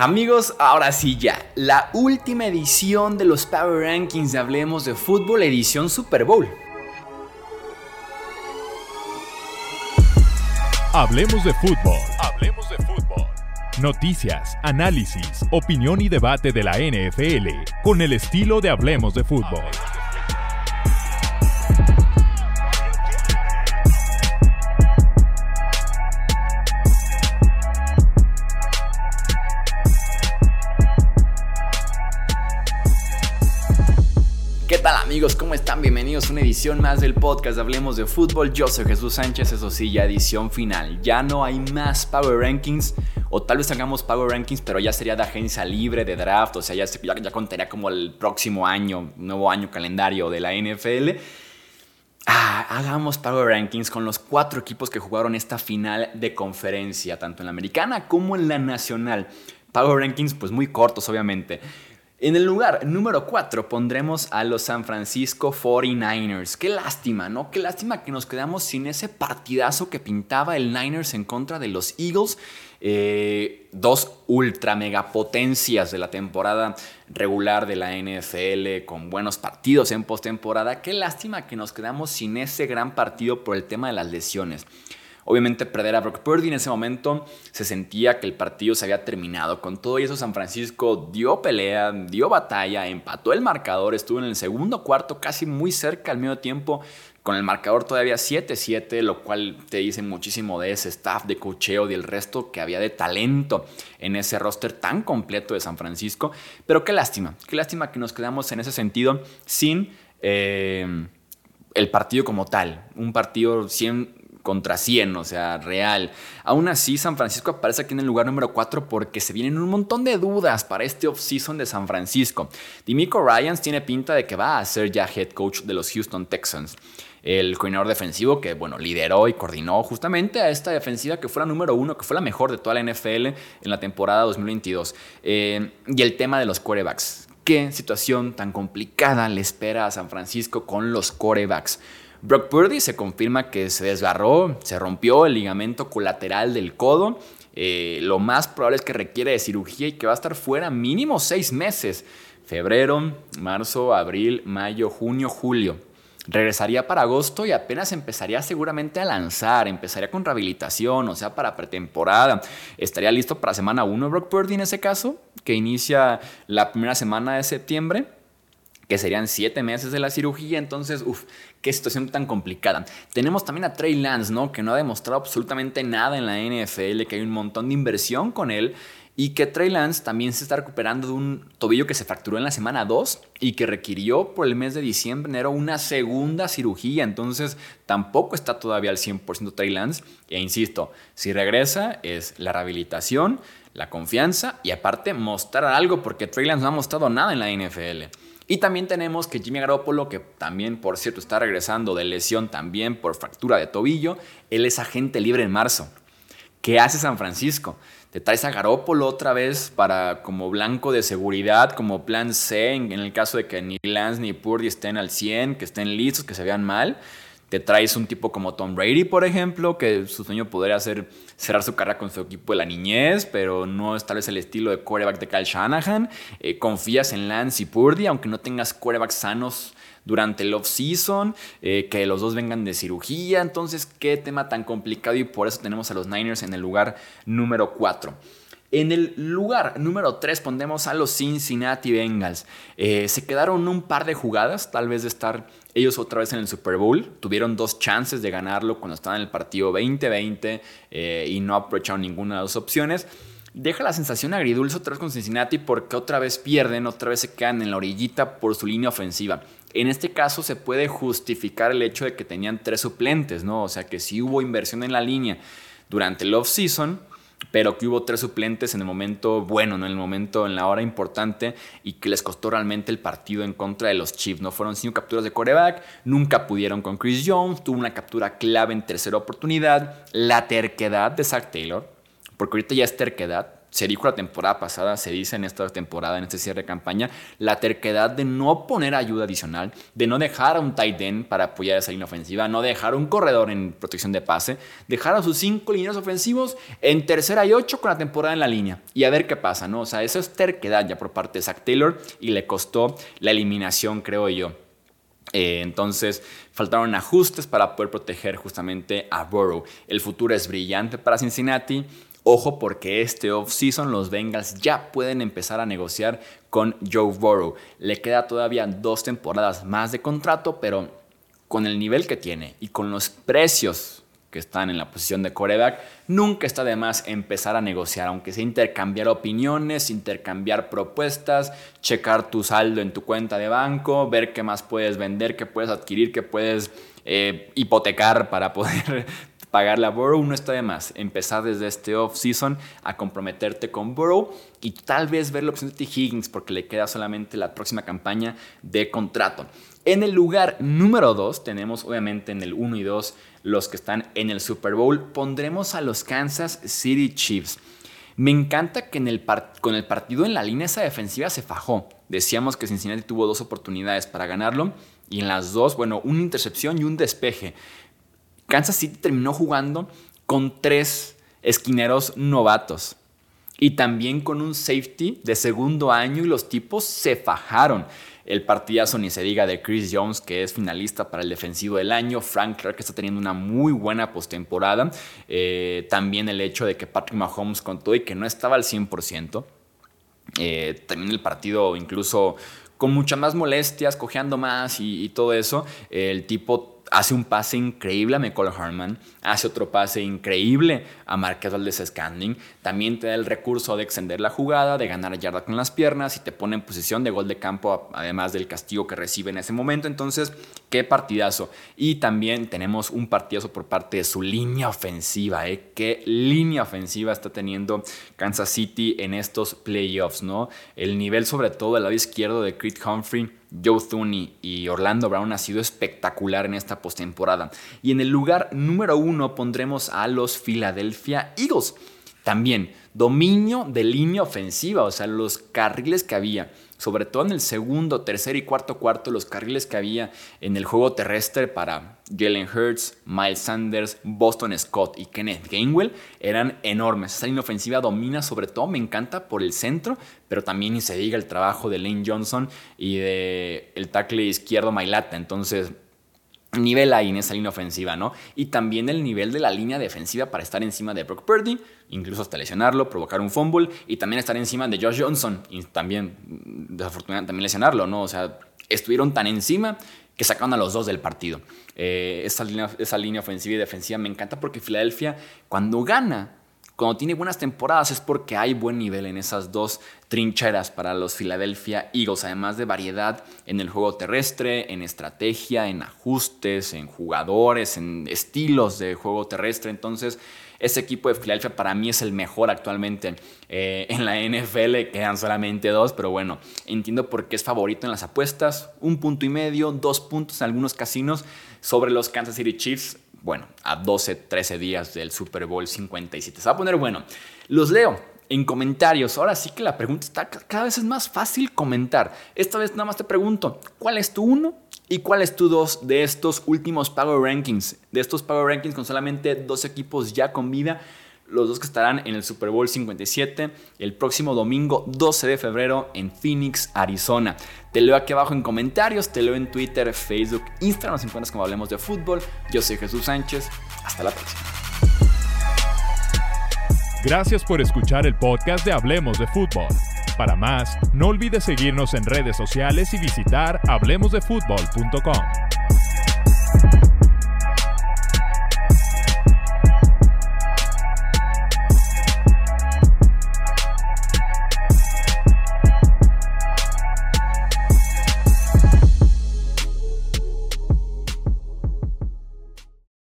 Amigos, ahora sí ya, la última edición de los Power Rankings de Hablemos de Fútbol, edición Super Bowl. Hablemos de fútbol. Hablemos de fútbol. Noticias, análisis, opinión y debate de la NFL con el estilo de Hablemos de fútbol. Amigos? ¿Cómo están? Bienvenidos a una edición más del podcast Hablemos de Fútbol. Yo soy Jesús Sánchez, eso sí, ya edición final. Ya no hay más Power Rankings, o tal vez hagamos Power Rankings, pero ya sería de agencia libre, de draft, o sea, ya, ya, contaría como el próximo año, nuevo año calendario de la NFL. Ah, hagamos Power Rankings con los cuatro equipos que jugaron esta final de conferencia, tanto en la americana como en la nacional. Power Rankings, pues muy cortos, obviamente. En el lugar número 4 pondremos a los San Francisco 49ers. Qué lástima, ¿no? Qué lástima que nos quedamos sin ese partidazo que pintaba el Niners en contra de los Eagles. Eh, dos ultra megapotencias de la temporada regular de la NFL con buenos partidos en postemporada. Qué lástima que nos quedamos sin ese gran partido por el tema de las lesiones. Obviamente perder a Brock Purdy en ese momento se sentía que el partido se había terminado. Con todo eso San Francisco dio pelea, dio batalla, empató el marcador, estuvo en el segundo cuarto casi muy cerca al medio tiempo con el marcador todavía 7-7, lo cual te dice muchísimo de ese staff de cocheo y el resto que había de talento en ese roster tan completo de San Francisco. Pero qué lástima, qué lástima que nos quedamos en ese sentido sin eh, el partido como tal. Un partido 100 contra 100, o sea, real. Aún así, San Francisco aparece aquí en el lugar número 4 porque se vienen un montón de dudas para este offseason de San Francisco. Dimico Ryans tiene pinta de que va a ser ya head coach de los Houston Texans. El coordinador defensivo que, bueno, lideró y coordinó justamente a esta defensiva que fue la número uno, que fue la mejor de toda la NFL en la temporada 2022. Eh, y el tema de los quarterbacks. ¿Qué situación tan complicada le espera a San Francisco con los quarterbacks? Brock Purdy se confirma que se desgarró, se rompió el ligamento colateral del codo. Eh, lo más probable es que requiere de cirugía y que va a estar fuera mínimo seis meses. Febrero, marzo, abril, mayo, junio, julio. Regresaría para agosto y apenas empezaría seguramente a lanzar, empezaría con rehabilitación, o sea, para pretemporada. Estaría listo para semana 1 Brock Purdy en ese caso, que inicia la primera semana de septiembre que serían siete meses de la cirugía. Entonces, uff, qué situación tan complicada. Tenemos también a Trey Lance, ¿no? Que no ha demostrado absolutamente nada en la NFL, que hay un montón de inversión con él. Y que Trey Lance también se está recuperando de un tobillo que se fracturó en la semana 2 y que requirió por el mes de diciembre, enero, una segunda cirugía. Entonces tampoco está todavía al 100% Trey Lance. E insisto, si regresa es la rehabilitación, la confianza y aparte mostrar algo porque Trey Lance no ha mostrado nada en la NFL. Y también tenemos que Jimmy Garoppolo, que también, por cierto, está regresando de lesión también por fractura de tobillo, él es agente libre en marzo. ¿Qué hace San Francisco? Te traes a Garoppolo otra vez para como blanco de seguridad, como plan C, en, el caso de que ni Lance ni Purdy estén al 100, que estén listos, que se vean mal te traes un tipo como Tom Brady, por ejemplo, que su sueño podría ser cerrar su carrera con su equipo de la niñez, pero no es tal vez el estilo de quarterback de Kyle Shanahan. Eh, confías en Lance y Purdy, aunque no tengas quarterbacks sanos durante el off-season, eh, que los dos vengan de cirugía. Entonces, qué tema tan complicado y por eso tenemos a los Niners en el lugar número 4. En el lugar número 3 pondremos a los Cincinnati Bengals. Eh, se quedaron un par de jugadas, tal vez de estar ellos otra vez en el Super Bowl. Tuvieron dos chances de ganarlo cuando estaban en el partido 2020 eh, y no aprovecharon ninguna de las opciones. Deja la sensación agridulce otra vez con Cincinnati porque otra vez pierden, otra vez se quedan en la orillita por su línea ofensiva. En este caso se puede justificar el hecho de que tenían tres suplentes, ¿no? O sea que si hubo inversión en la línea durante el off-season, pero que hubo tres suplentes en el momento bueno, en el momento, en la hora importante, y que les costó realmente el partido en contra de los Chiefs. No fueron cinco capturas de coreback, nunca pudieron con Chris Jones, tuvo una captura clave en tercera oportunidad, la terquedad de Zach Taylor, porque ahorita ya es terquedad, se dijo la temporada pasada, se dice en esta temporada, en este cierre de campaña, la terquedad de no poner ayuda adicional, de no dejar a un tight end para apoyar esa línea ofensiva, no dejar un corredor en protección de pase, dejar a sus cinco líneas ofensivos en tercera y ocho con la temporada en la línea y a ver qué pasa, ¿no? O sea, eso es terquedad ya por parte de Zach Taylor y le costó la eliminación, creo yo. Eh, entonces faltaron ajustes para poder proteger justamente a Burrow. El futuro es brillante para Cincinnati. Ojo porque este offseason los Bengals ya pueden empezar a negociar con Joe Burrow. Le queda todavía dos temporadas más de contrato, pero con el nivel que tiene y con los precios que están en la posición de coreback, nunca está de más empezar a negociar, aunque sea intercambiar opiniones, intercambiar propuestas, checar tu saldo en tu cuenta de banco, ver qué más puedes vender, qué puedes adquirir, qué puedes eh, hipotecar para poder pagarle a Burrow. No está de más empezar desde este off-season a comprometerte con Burrow y tal vez ver la opción de T. Higgins porque le queda solamente la próxima campaña de contrato. En el lugar número 2 tenemos obviamente en el 1 y 2 los que están en el Super Bowl. Pondremos a los Kansas City Chiefs. Me encanta que en el con el partido en la línea esa defensiva se fajó. Decíamos que Cincinnati tuvo dos oportunidades para ganarlo y en las dos, bueno, una intercepción y un despeje. Kansas City terminó jugando con tres esquineros novatos y también con un safety de segundo año y los tipos se fajaron. El partidazo ni se diga de Chris Jones, que es finalista para el defensivo del año. Frank Clark, que está teniendo una muy buena postemporada. Eh, también el hecho de que Patrick Mahomes contó y que no estaba al 100%. Eh, también el partido incluso con mucha más molestias, cojeando más y todo eso. el tipo hace un pase increíble a McCall Harman, hace otro pase increíble a Marquez Valdez Scanding, también te da el recurso de extender la jugada, de ganar yarda con las piernas y te pone en posición de gol de campo, además del castigo que recibe en ese momento. Entonces, qué partidazo. Y también tenemos un partidazo por parte de su línea ofensiva, ¿eh? Qué línea ofensiva está teniendo Kansas City en estos playoffs, ¿no? El nivel, sobre todo del lado izquierdo de Creed Humphrey Joe Thuney y Orlando Brown ha sido espectacular en esta postemporada. Y en el lugar número uno pondremos a los Philadelphia Eagles. También dominio de línea ofensiva, o sea, los carriles que había sobre todo en el segundo, tercer y cuarto cuarto, los carriles que había en el juego terrestre para Jalen Hurts, Miles Sanders, Boston Scott y Kenneth Gainwell eran enormes. Esa línea ofensiva domina, sobre todo me encanta por el centro, pero también ni se diga el trabajo de Lane Johnson y de el tackle izquierdo Mailata. Entonces, nivel ahí en esa línea ofensiva, ¿no? Y también el nivel de la línea defensiva para estar encima de Brock Purdy, incluso hasta lesionarlo, provocar un fumble y también estar encima de Josh Johnson y también, desafortunadamente, también lesionarlo, ¿no? O sea, estuvieron tan encima que sacaron a los dos del partido. Eh, esa, línea, esa línea ofensiva y defensiva me encanta porque Filadelfia, cuando gana, cuando tiene buenas temporadas es porque hay buen nivel en esas dos trincheras para los Philadelphia Eagles, además de variedad en el juego terrestre, en estrategia, en ajustes, en jugadores, en estilos de juego terrestre. Entonces, ese equipo de Philadelphia para mí es el mejor actualmente eh, en la NFL. Quedan solamente dos, pero bueno, entiendo por qué es favorito en las apuestas. Un punto y medio, dos puntos en algunos casinos sobre los Kansas City Chiefs bueno, a 12, 13 días del Super Bowl 57. Se va a poner bueno. Los leo en comentarios. Ahora sí que la pregunta está cada vez es más fácil comentar. Esta vez nada más te pregunto, ¿cuál es tu uno y cuál es tu dos de estos últimos Power Rankings? De estos Power Rankings con solamente dos equipos ya con vida los dos que estarán en el Super Bowl 57 el próximo domingo 12 de febrero en Phoenix, Arizona. Te leo aquí abajo en comentarios, te leo en Twitter, Facebook, Instagram, nos encuentras como Hablemos de Fútbol. Yo soy Jesús Sánchez, hasta la próxima. Gracias por escuchar el podcast de Hablemos de Fútbol. Para más, no olvides seguirnos en redes sociales y visitar hablemosdefutbol.com.